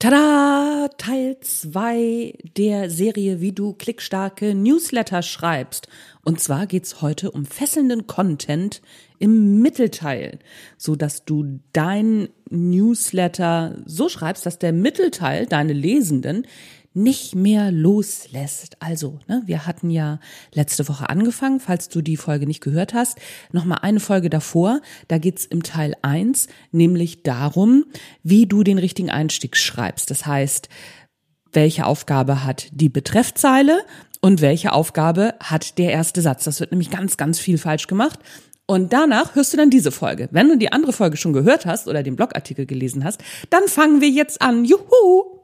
Tada! Teil 2 der Serie, wie du klickstarke Newsletter schreibst. Und zwar geht's heute um fesselnden Content im Mittelteil, so dass du dein Newsletter so schreibst, dass der Mittelteil, deine Lesenden, nicht mehr loslässt. Also, ne, wir hatten ja letzte Woche angefangen, falls du die Folge nicht gehört hast, nochmal eine Folge davor, da geht's im Teil eins, nämlich darum, wie du den richtigen Einstieg schreibst. Das heißt, welche Aufgabe hat die Betreffzeile und welche Aufgabe hat der erste Satz. Das wird nämlich ganz, ganz viel falsch gemacht. Und danach hörst du dann diese Folge. Wenn du die andere Folge schon gehört hast oder den Blogartikel gelesen hast, dann fangen wir jetzt an. Juhu!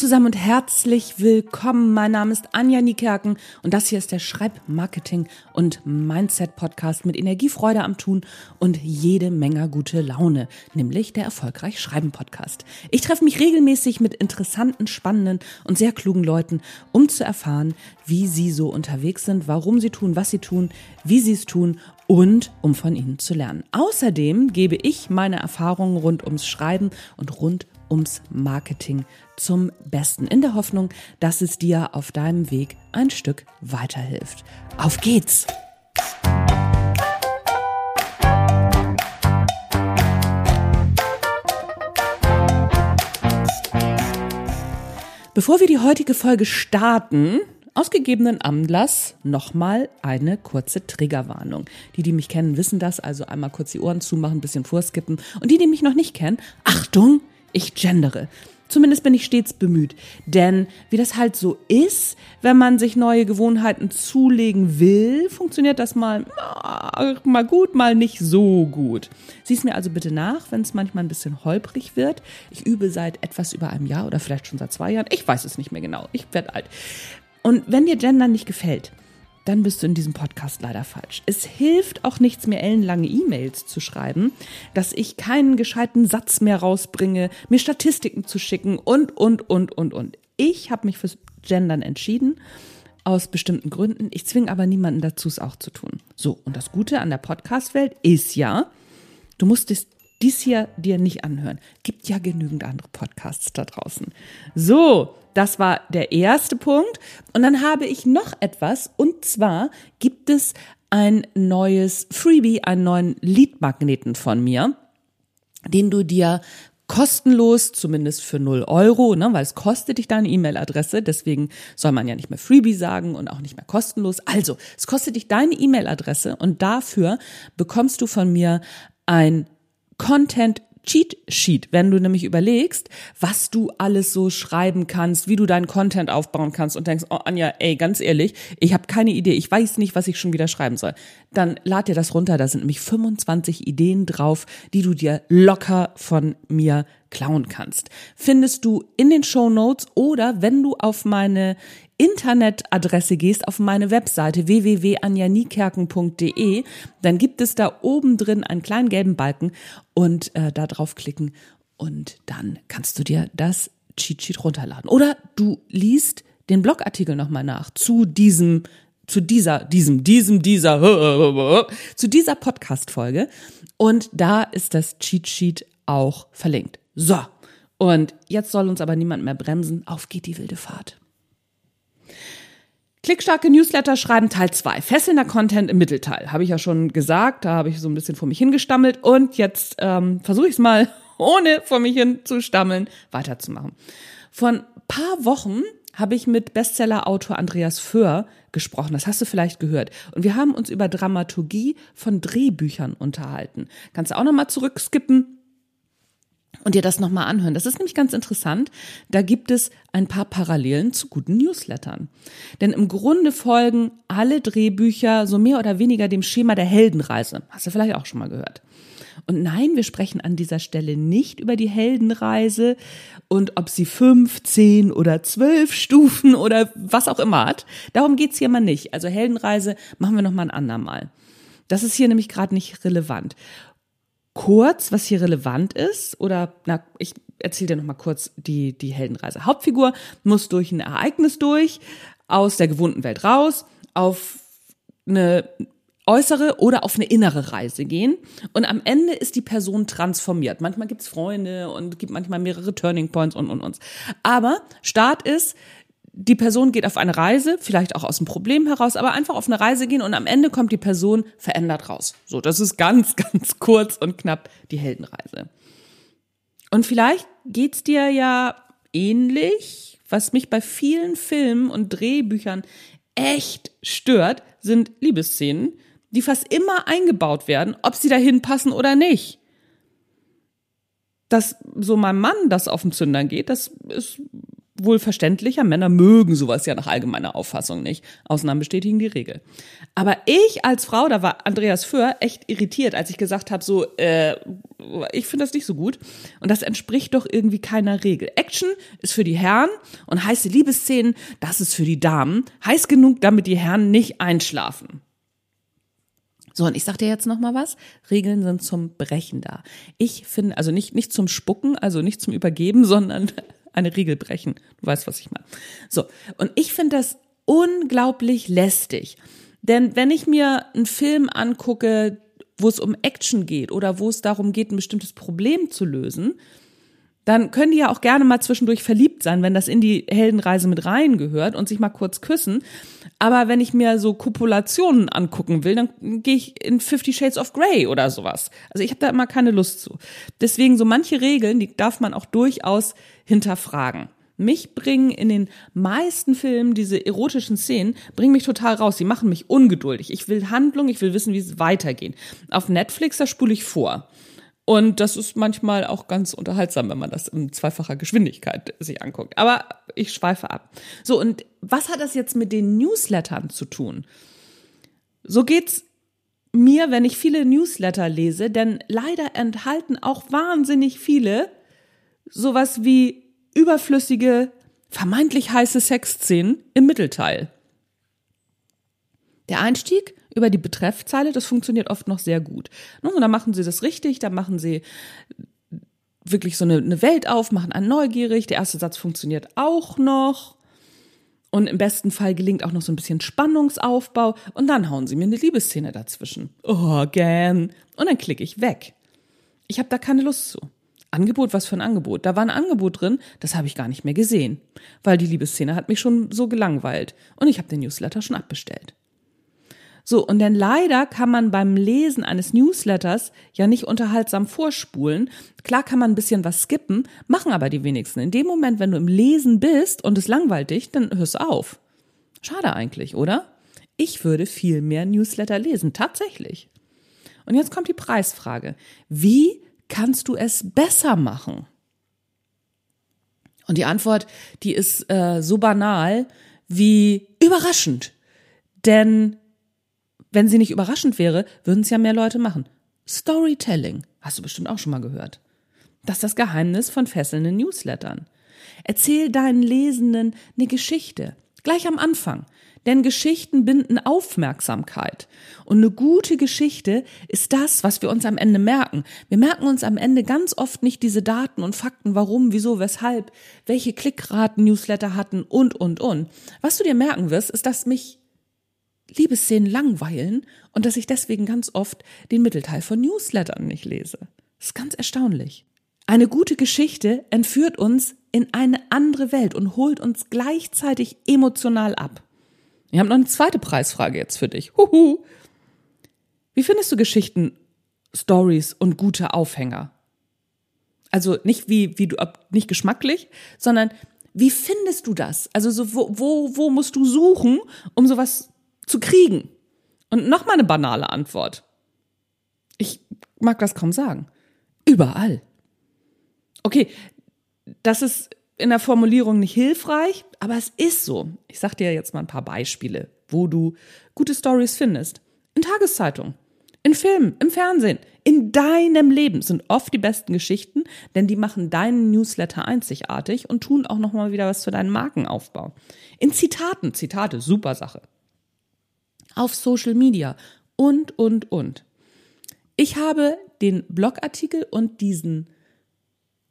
Zusammen und herzlich willkommen. Mein Name ist Anja Niekerken und das hier ist der Schreibmarketing und Mindset Podcast mit Energiefreude am Tun und jede Menge gute Laune, nämlich der Erfolgreich Schreiben Podcast. Ich treffe mich regelmäßig mit interessanten, spannenden und sehr klugen Leuten, um zu erfahren, wie sie so unterwegs sind, warum sie tun, was sie tun, wie sie es tun und um von ihnen zu lernen. Außerdem gebe ich meine Erfahrungen rund ums Schreiben und rund ums Marketing zum Besten, in der Hoffnung, dass es dir auf deinem Weg ein Stück weiterhilft. Auf geht's! Bevor wir die heutige Folge starten, aus gegebenen Anlass nochmal eine kurze Triggerwarnung. Die, die mich kennen, wissen das, also einmal kurz die Ohren zumachen, ein bisschen vorskippen. Und die, die mich noch nicht kennen, Achtung, ich gendere. Zumindest bin ich stets bemüht. Denn wie das halt so ist, wenn man sich neue Gewohnheiten zulegen will, funktioniert das mal, mal gut, mal nicht so gut. Sieh's mir also bitte nach, wenn es manchmal ein bisschen holprig wird. Ich übe seit etwas über einem Jahr oder vielleicht schon seit zwei Jahren. Ich weiß es nicht mehr genau. Ich werde alt. Und wenn dir Gender nicht gefällt, dann bist du in diesem Podcast leider falsch. Es hilft auch nichts mehr, ellenlange E-Mails zu schreiben, dass ich keinen gescheiten Satz mehr rausbringe, mir Statistiken zu schicken und, und, und, und, und. Ich habe mich fürs Gendern entschieden, aus bestimmten Gründen. Ich zwinge aber niemanden dazu, es auch zu tun. So, und das Gute an der Podcast-Welt ist ja, du musst es dies hier dir nicht anhören. Gibt ja genügend andere Podcasts da draußen. So, das war der erste Punkt. Und dann habe ich noch etwas. Und zwar gibt es ein neues Freebie, einen neuen Leadmagneten von mir, den du dir kostenlos, zumindest für 0 Euro, ne, weil es kostet dich deine E-Mail-Adresse, deswegen soll man ja nicht mehr Freebie sagen und auch nicht mehr kostenlos. Also, es kostet dich deine E-Mail-Adresse und dafür bekommst du von mir ein Content Cheat Sheet, wenn du nämlich überlegst, was du alles so schreiben kannst, wie du deinen Content aufbauen kannst und denkst, oh Anja, ey, ganz ehrlich, ich habe keine Idee, ich weiß nicht, was ich schon wieder schreiben soll. Dann lad dir das runter, da sind nämlich 25 Ideen drauf, die du dir locker von mir klauen kannst. Findest du in den Show Notes oder wenn du auf meine Internetadresse gehst, auf meine Webseite www.anjanikerken.de, dann gibt es da oben drin einen kleinen gelben Balken und äh, da draufklicken und dann kannst du dir das Cheat Sheet runterladen. Oder du liest den Blogartikel nochmal nach zu diesem zu dieser, diesem, diesem, dieser, zu dieser Podcast-Folge. Und da ist das Cheat Sheet auch verlinkt. So. Und jetzt soll uns aber niemand mehr bremsen. Auf geht die wilde Fahrt. Klickstarke Newsletter schreiben Teil 2. Fesselnder Content im Mittelteil. Habe ich ja schon gesagt, da habe ich so ein bisschen vor mich hingestammelt und jetzt ähm, versuche ich es mal, ohne vor mich hin zu stammeln, weiterzumachen. Vor ein paar Wochen habe ich mit Bestseller-Autor Andreas Föhr gesprochen. Das hast du vielleicht gehört. Und wir haben uns über Dramaturgie von Drehbüchern unterhalten. Kannst du auch nochmal zurückskippen und dir das nochmal anhören. Das ist nämlich ganz interessant. Da gibt es ein paar Parallelen zu guten Newslettern. Denn im Grunde folgen alle Drehbücher so mehr oder weniger dem Schema der Heldenreise. Hast du vielleicht auch schon mal gehört. Und nein, wir sprechen an dieser Stelle nicht über die Heldenreise und ob sie fünf, zehn oder zwölf Stufen oder was auch immer hat. Darum geht's hier mal nicht. Also Heldenreise machen wir noch mal ein andermal. Das ist hier nämlich gerade nicht relevant. Kurz, was hier relevant ist, oder na, ich erzähle dir noch mal kurz die, die Heldenreise. Hauptfigur muss durch ein Ereignis durch, aus der gewohnten Welt raus, auf eine äußere oder auf eine innere Reise gehen. Und am Ende ist die Person transformiert. Manchmal gibt's Freunde und gibt manchmal mehrere Turning Points und und und. Aber Start ist, die Person geht auf eine Reise, vielleicht auch aus dem Problem heraus, aber einfach auf eine Reise gehen und am Ende kommt die Person verändert raus. So, das ist ganz, ganz kurz und knapp die Heldenreise. Und vielleicht geht's dir ja ähnlich, was mich bei vielen Filmen und Drehbüchern echt stört, sind Liebesszenen, die fast immer eingebaut werden, ob sie dahin passen oder nicht. Dass so meinem Mann das auf den Zündern geht, das ist wohl verständlicher. Männer mögen sowas ja nach allgemeiner Auffassung nicht. Ausnahmen bestätigen die Regel. Aber ich als Frau, da war Andreas Föhr echt irritiert, als ich gesagt habe, so, äh, ich finde das nicht so gut. Und das entspricht doch irgendwie keiner Regel. Action ist für die Herren und heiße Liebesszenen, das ist für die Damen. Heiß genug, damit die Herren nicht einschlafen. So, und ich sag dir jetzt noch mal was. Regeln sind zum Brechen da. Ich finde, also nicht, nicht zum Spucken, also nicht zum Übergeben, sondern eine Regel brechen. Du weißt, was ich meine. So, und ich finde das unglaublich lästig. Denn wenn ich mir einen Film angucke, wo es um Action geht oder wo es darum geht, ein bestimmtes Problem zu lösen, dann können die ja auch gerne mal zwischendurch verliebt sein, wenn das in die Heldenreise mit reingehört und sich mal kurz küssen. Aber wenn ich mir so Kopulationen angucken will, dann gehe ich in Fifty Shades of Grey oder sowas. Also ich habe da immer keine Lust zu. Deswegen so manche Regeln, die darf man auch durchaus hinterfragen. Mich bringen in den meisten Filmen diese erotischen Szenen, bringen mich total raus. Sie machen mich ungeduldig. Ich will Handlung, ich will wissen, wie es weitergeht. Auf Netflix, da spule ich vor. Und das ist manchmal auch ganz unterhaltsam, wenn man das in zweifacher Geschwindigkeit sich anguckt. Aber ich schweife ab. So, und was hat das jetzt mit den Newslettern zu tun? So geht's mir, wenn ich viele Newsletter lese, denn leider enthalten auch wahnsinnig viele sowas wie überflüssige, vermeintlich heiße Sexszenen im Mittelteil. Der Einstieg über die Betreffzeile, das funktioniert oft noch sehr gut. Und ne, dann machen sie das richtig, dann machen sie wirklich so eine, eine Welt auf, machen einen neugierig, der erste Satz funktioniert auch noch. Und im besten Fall gelingt auch noch so ein bisschen Spannungsaufbau und dann hauen sie mir eine Liebesszene dazwischen. Oh, gern. Und dann klicke ich weg. Ich habe da keine Lust zu. Angebot, was für ein Angebot. Da war ein Angebot drin, das habe ich gar nicht mehr gesehen, weil die Liebesszene hat mich schon so gelangweilt und ich habe den Newsletter schon abbestellt. So, und denn leider kann man beim Lesen eines Newsletters ja nicht unterhaltsam vorspulen. Klar kann man ein bisschen was skippen, machen aber die wenigsten. In dem Moment, wenn du im Lesen bist und es langweilt dich, dann hörst auf. Schade eigentlich, oder? Ich würde viel mehr Newsletter lesen, tatsächlich. Und jetzt kommt die Preisfrage. Wie kannst du es besser machen? Und die Antwort, die ist äh, so banal wie überraschend. Denn wenn sie nicht überraschend wäre, würden es ja mehr Leute machen. Storytelling. Hast du bestimmt auch schon mal gehört. Das ist das Geheimnis von fesselnden Newslettern. Erzähl deinen Lesenden eine Geschichte. Gleich am Anfang. Denn Geschichten binden Aufmerksamkeit. Und eine gute Geschichte ist das, was wir uns am Ende merken. Wir merken uns am Ende ganz oft nicht diese Daten und Fakten, warum, wieso, weshalb, welche Klickraten Newsletter hatten und, und, und. Was du dir merken wirst, ist, dass mich Liebesszenen langweilen und dass ich deswegen ganz oft den Mittelteil von Newslettern nicht lese. Das ist ganz erstaunlich. Eine gute Geschichte entführt uns in eine andere Welt und holt uns gleichzeitig emotional ab. Ich habe noch eine zweite Preisfrage jetzt für dich. Huhu. Wie findest du Geschichten, Stories und gute Aufhänger? Also nicht wie, wie du, nicht geschmacklich, sondern wie findest du das? Also so, wo, wo, wo musst du suchen, um sowas zu kriegen? Und nochmal eine banale Antwort. Ich mag das kaum sagen. Überall. Okay, das ist in der Formulierung nicht hilfreich, aber es ist so. Ich sag dir jetzt mal ein paar Beispiele, wo du gute Stories findest. In Tageszeitungen, In Filmen, im Fernsehen, in deinem Leben sind oft die besten Geschichten, denn die machen deinen Newsletter einzigartig und tun auch nochmal wieder was für deinen Markenaufbau. In Zitaten, Zitate, super Sache. Auf Social Media und, und, und. Ich habe den Blogartikel und diesen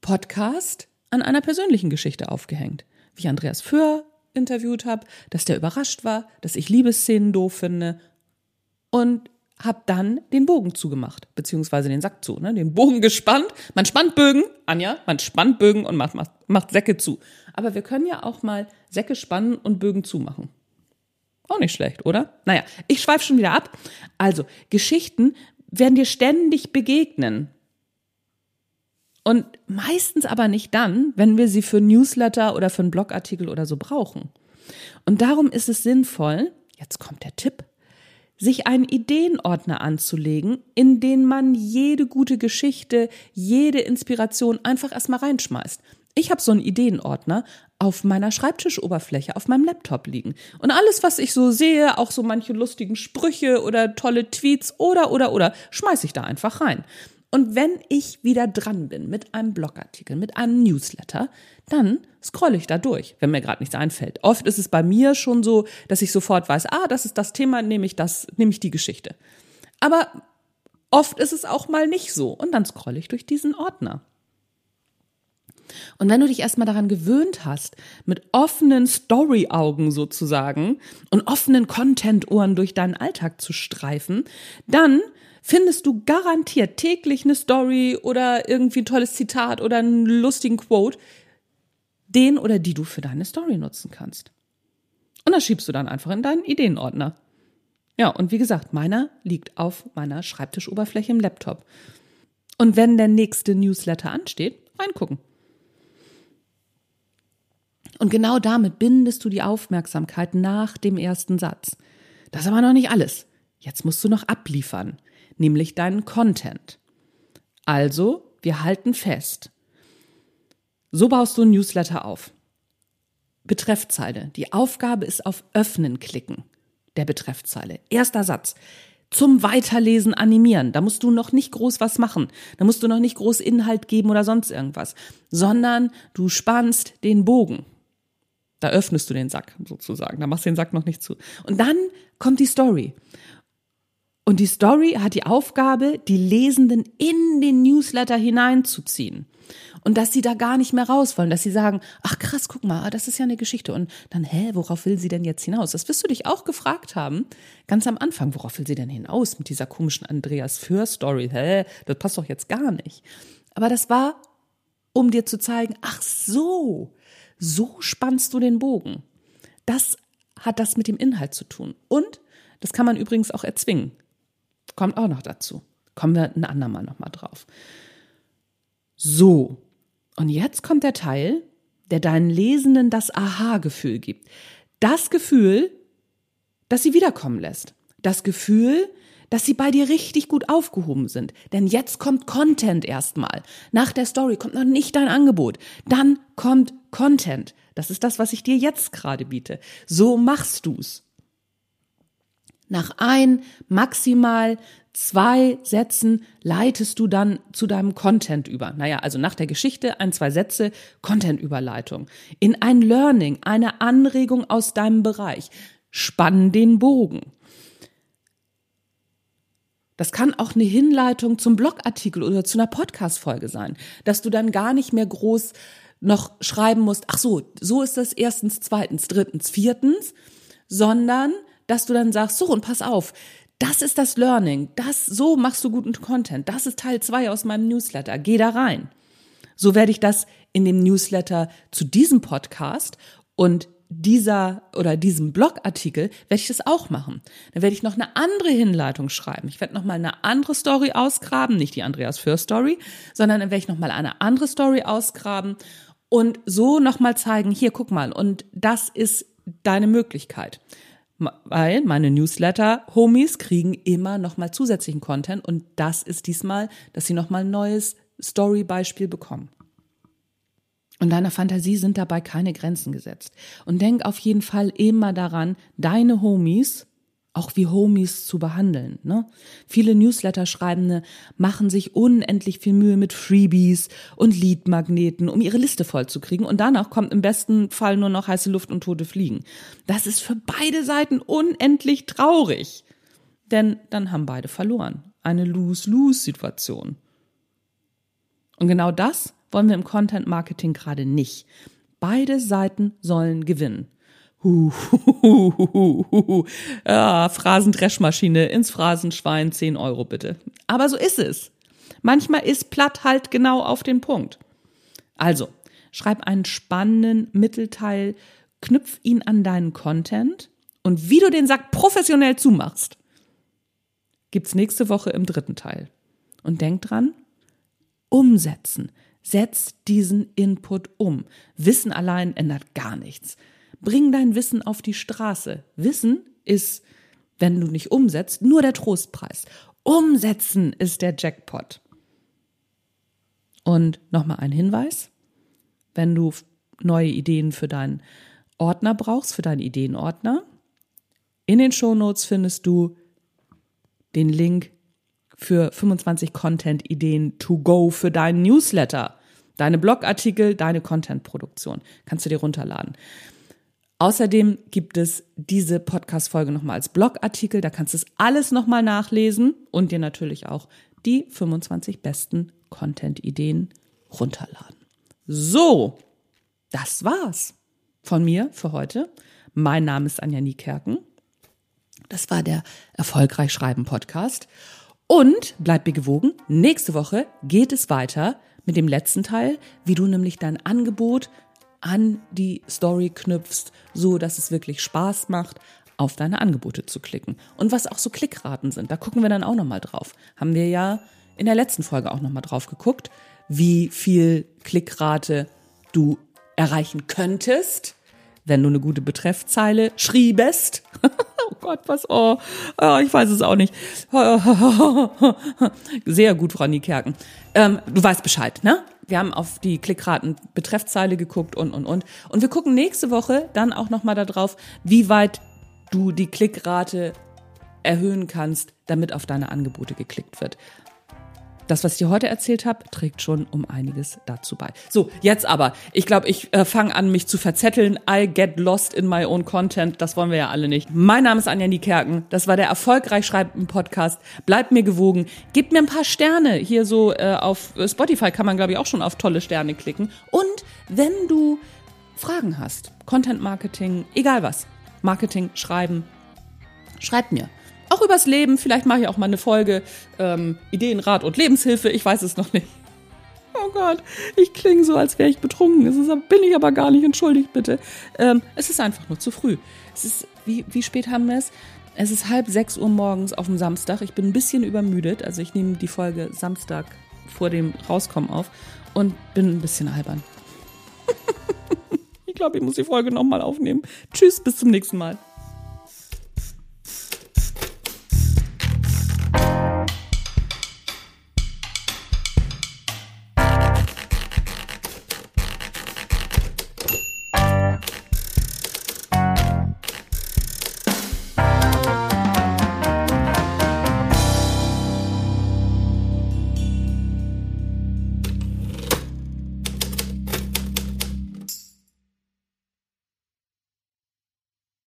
Podcast an einer persönlichen Geschichte aufgehängt. Wie ich Andreas Föhr interviewt habe, dass der überrascht war, dass ich Liebesszenen doof finde und habe dann den Bogen zugemacht, beziehungsweise den Sack zu, ne? den Bogen gespannt. Man spannt Bögen, Anja, man spannt Bögen und macht, macht, macht Säcke zu. Aber wir können ja auch mal Säcke spannen und Bögen zumachen. Auch nicht schlecht, oder? Naja, ich schweife schon wieder ab. Also, Geschichten werden dir ständig begegnen. Und meistens aber nicht dann, wenn wir sie für Newsletter oder für einen Blogartikel oder so brauchen. Und darum ist es sinnvoll, jetzt kommt der Tipp, sich einen Ideenordner anzulegen, in den man jede gute Geschichte, jede Inspiration einfach erstmal reinschmeißt. Ich habe so einen Ideenordner auf meiner Schreibtischoberfläche, auf meinem Laptop liegen. Und alles, was ich so sehe, auch so manche lustigen Sprüche oder tolle Tweets oder, oder, oder, schmeiße ich da einfach rein. Und wenn ich wieder dran bin mit einem Blogartikel, mit einem Newsletter, dann scrolle ich da durch, wenn mir gerade nichts einfällt. Oft ist es bei mir schon so, dass ich sofort weiß, ah, das ist das Thema, nehme ich das, nehme ich die Geschichte. Aber oft ist es auch mal nicht so und dann scrolle ich durch diesen Ordner. Und wenn du dich erstmal daran gewöhnt hast, mit offenen Story-Augen sozusagen und offenen Content-Ohren durch deinen Alltag zu streifen, dann findest du garantiert täglich eine Story oder irgendwie ein tolles Zitat oder einen lustigen Quote, den oder die du für deine Story nutzen kannst. Und das schiebst du dann einfach in deinen Ideenordner. Ja, und wie gesagt, meiner liegt auf meiner Schreibtischoberfläche im Laptop. Und wenn der nächste Newsletter ansteht, reingucken. Und genau damit bindest du die Aufmerksamkeit nach dem ersten Satz. Das ist aber noch nicht alles. Jetzt musst du noch abliefern nämlich deinen Content. Also, wir halten fest. So baust du ein Newsletter auf. Betreffzeile. Die Aufgabe ist auf Öffnen klicken der Betreffzeile. Erster Satz. Zum Weiterlesen animieren. Da musst du noch nicht groß was machen. Da musst du noch nicht groß Inhalt geben oder sonst irgendwas, sondern du spannst den Bogen. Da öffnest du den Sack sozusagen. Da machst du den Sack noch nicht zu. Und dann kommt die Story. Und die Story hat die Aufgabe, die Lesenden in den Newsletter hineinzuziehen. Und dass sie da gar nicht mehr raus wollen, dass sie sagen, ach krass, guck mal, das ist ja eine Geschichte. Und dann, hä, worauf will sie denn jetzt hinaus? Das wirst du dich auch gefragt haben, ganz am Anfang, worauf will sie denn hinaus mit dieser komischen Andreas Für-Story? Hä, das passt doch jetzt gar nicht. Aber das war, um dir zu zeigen, ach so, so spannst du den Bogen. Das hat das mit dem Inhalt zu tun. Und das kann man übrigens auch erzwingen. Kommt auch noch dazu. Kommen wir ein andermal nochmal drauf. So. Und jetzt kommt der Teil, der deinen Lesenden das Aha-Gefühl gibt. Das Gefühl, das sie wiederkommen lässt. Das Gefühl, dass sie bei dir richtig gut aufgehoben sind. Denn jetzt kommt Content erstmal. Nach der Story kommt noch nicht dein Angebot. Dann kommt Content. Das ist das, was ich dir jetzt gerade biete. So machst du's. Nach ein, maximal zwei Sätzen leitest du dann zu deinem Content über. Naja, also nach der Geschichte ein, zwei Sätze, Content-Überleitung. In ein Learning, eine Anregung aus deinem Bereich. Spann den Bogen. Das kann auch eine Hinleitung zum Blogartikel oder zu einer Podcast-Folge sein, dass du dann gar nicht mehr groß noch schreiben musst, ach so, so ist das erstens, zweitens, drittens, viertens, sondern dass du dann sagst, so und pass auf, das ist das Learning, das, so machst du guten Content, das ist Teil zwei aus meinem Newsletter, geh da rein. So werde ich das in dem Newsletter zu diesem Podcast und dieser oder diesem Blogartikel werde ich das auch machen. Dann werde ich noch eine andere Hinleitung schreiben. Ich werde noch mal eine andere Story ausgraben, nicht die Andreas Für Story, sondern dann werde ich noch mal eine andere Story ausgraben und so noch mal zeigen, hier guck mal und das ist deine Möglichkeit weil meine Newsletter-Homies kriegen immer nochmal zusätzlichen Content und das ist diesmal, dass sie nochmal ein neues Story-Beispiel bekommen. Und deiner Fantasie sind dabei keine Grenzen gesetzt. Und denk auf jeden Fall immer daran, deine Homies auch wie Homies zu behandeln. Ne? Viele Newsletter-Schreibende machen sich unendlich viel Mühe mit Freebies und Leadmagneten, um ihre Liste vollzukriegen. Und danach kommt im besten Fall nur noch heiße Luft und tote Fliegen. Das ist für beide Seiten unendlich traurig. Denn dann haben beide verloren. Eine Lose-Lose-Situation. Und genau das wollen wir im Content Marketing gerade nicht. Beide Seiten sollen gewinnen. Ja, Phrasendreschmaschine ins Phrasenschwein, 10 Euro bitte. Aber so ist es. Manchmal ist platt halt genau auf den Punkt. Also, schreib einen spannenden Mittelteil, knüpf ihn an deinen Content und wie du den Sack professionell zumachst, gibt's nächste Woche im dritten Teil. Und denk dran, umsetzen. Setz diesen Input um. Wissen allein ändert gar nichts. Bring dein Wissen auf die Straße. Wissen ist, wenn du nicht umsetzt, nur der Trostpreis. Umsetzen ist der Jackpot. Und nochmal ein Hinweis. Wenn du neue Ideen für deinen Ordner brauchst, für deinen Ideenordner, in den Shownotes findest du den Link für 25 Content-Ideen to go für deinen Newsletter, deine Blogartikel, deine Content-Produktion. Kannst du dir runterladen. Außerdem gibt es diese Podcast-Folge nochmal als Blogartikel. Da kannst du es alles nochmal nachlesen und dir natürlich auch die 25 besten Content-Ideen runterladen. So, das war's von mir für heute. Mein Name ist Anja Niekerken. Das war der Erfolgreich Schreiben Podcast. Und bleib mir gewogen, nächste Woche geht es weiter mit dem letzten Teil, wie du nämlich dein Angebot an die Story knüpfst, so dass es wirklich Spaß macht, auf deine Angebote zu klicken. Und was auch so Klickraten sind, da gucken wir dann auch nochmal drauf. Haben wir ja in der letzten Folge auch nochmal drauf geguckt, wie viel Klickrate du erreichen könntest, wenn du eine gute Betreffzeile schriebest. oh Gott, was, oh, oh, ich weiß es auch nicht. Sehr gut, Frau Niekerken. Ähm, du weißt Bescheid, ne? Wir haben auf die Klickraten Betreffzeile geguckt und, und, und. Und wir gucken nächste Woche dann auch nochmal darauf, wie weit du die Klickrate erhöhen kannst, damit auf deine Angebote geklickt wird. Das, was ich dir heute erzählt habe, trägt schon um einiges dazu bei. So, jetzt aber. Ich glaube, ich äh, fange an, mich zu verzetteln. I get lost in my own content. Das wollen wir ja alle nicht. Mein Name ist Anja Niekerken. Das war der Erfolgreich Schreiben Podcast. Bleibt mir gewogen. Gebt mir ein paar Sterne. Hier so äh, auf Spotify kann man, glaube ich, auch schon auf tolle Sterne klicken. Und wenn du Fragen hast, Content Marketing, egal was, Marketing, Schreiben, schreib mir auch übers Leben. Vielleicht mache ich auch mal eine Folge ähm, Ideenrat und Lebenshilfe. Ich weiß es noch nicht. Oh Gott, ich klinge so, als wäre ich betrunken. Das ist, bin ich aber gar nicht. Entschuldigt bitte. Ähm, es ist einfach nur zu früh. Es ist, wie, wie spät haben wir es? Es ist halb sechs Uhr morgens auf dem Samstag. Ich bin ein bisschen übermüdet. Also ich nehme die Folge Samstag vor dem Rauskommen auf und bin ein bisschen albern. ich glaube, ich muss die Folge nochmal aufnehmen. Tschüss, bis zum nächsten Mal.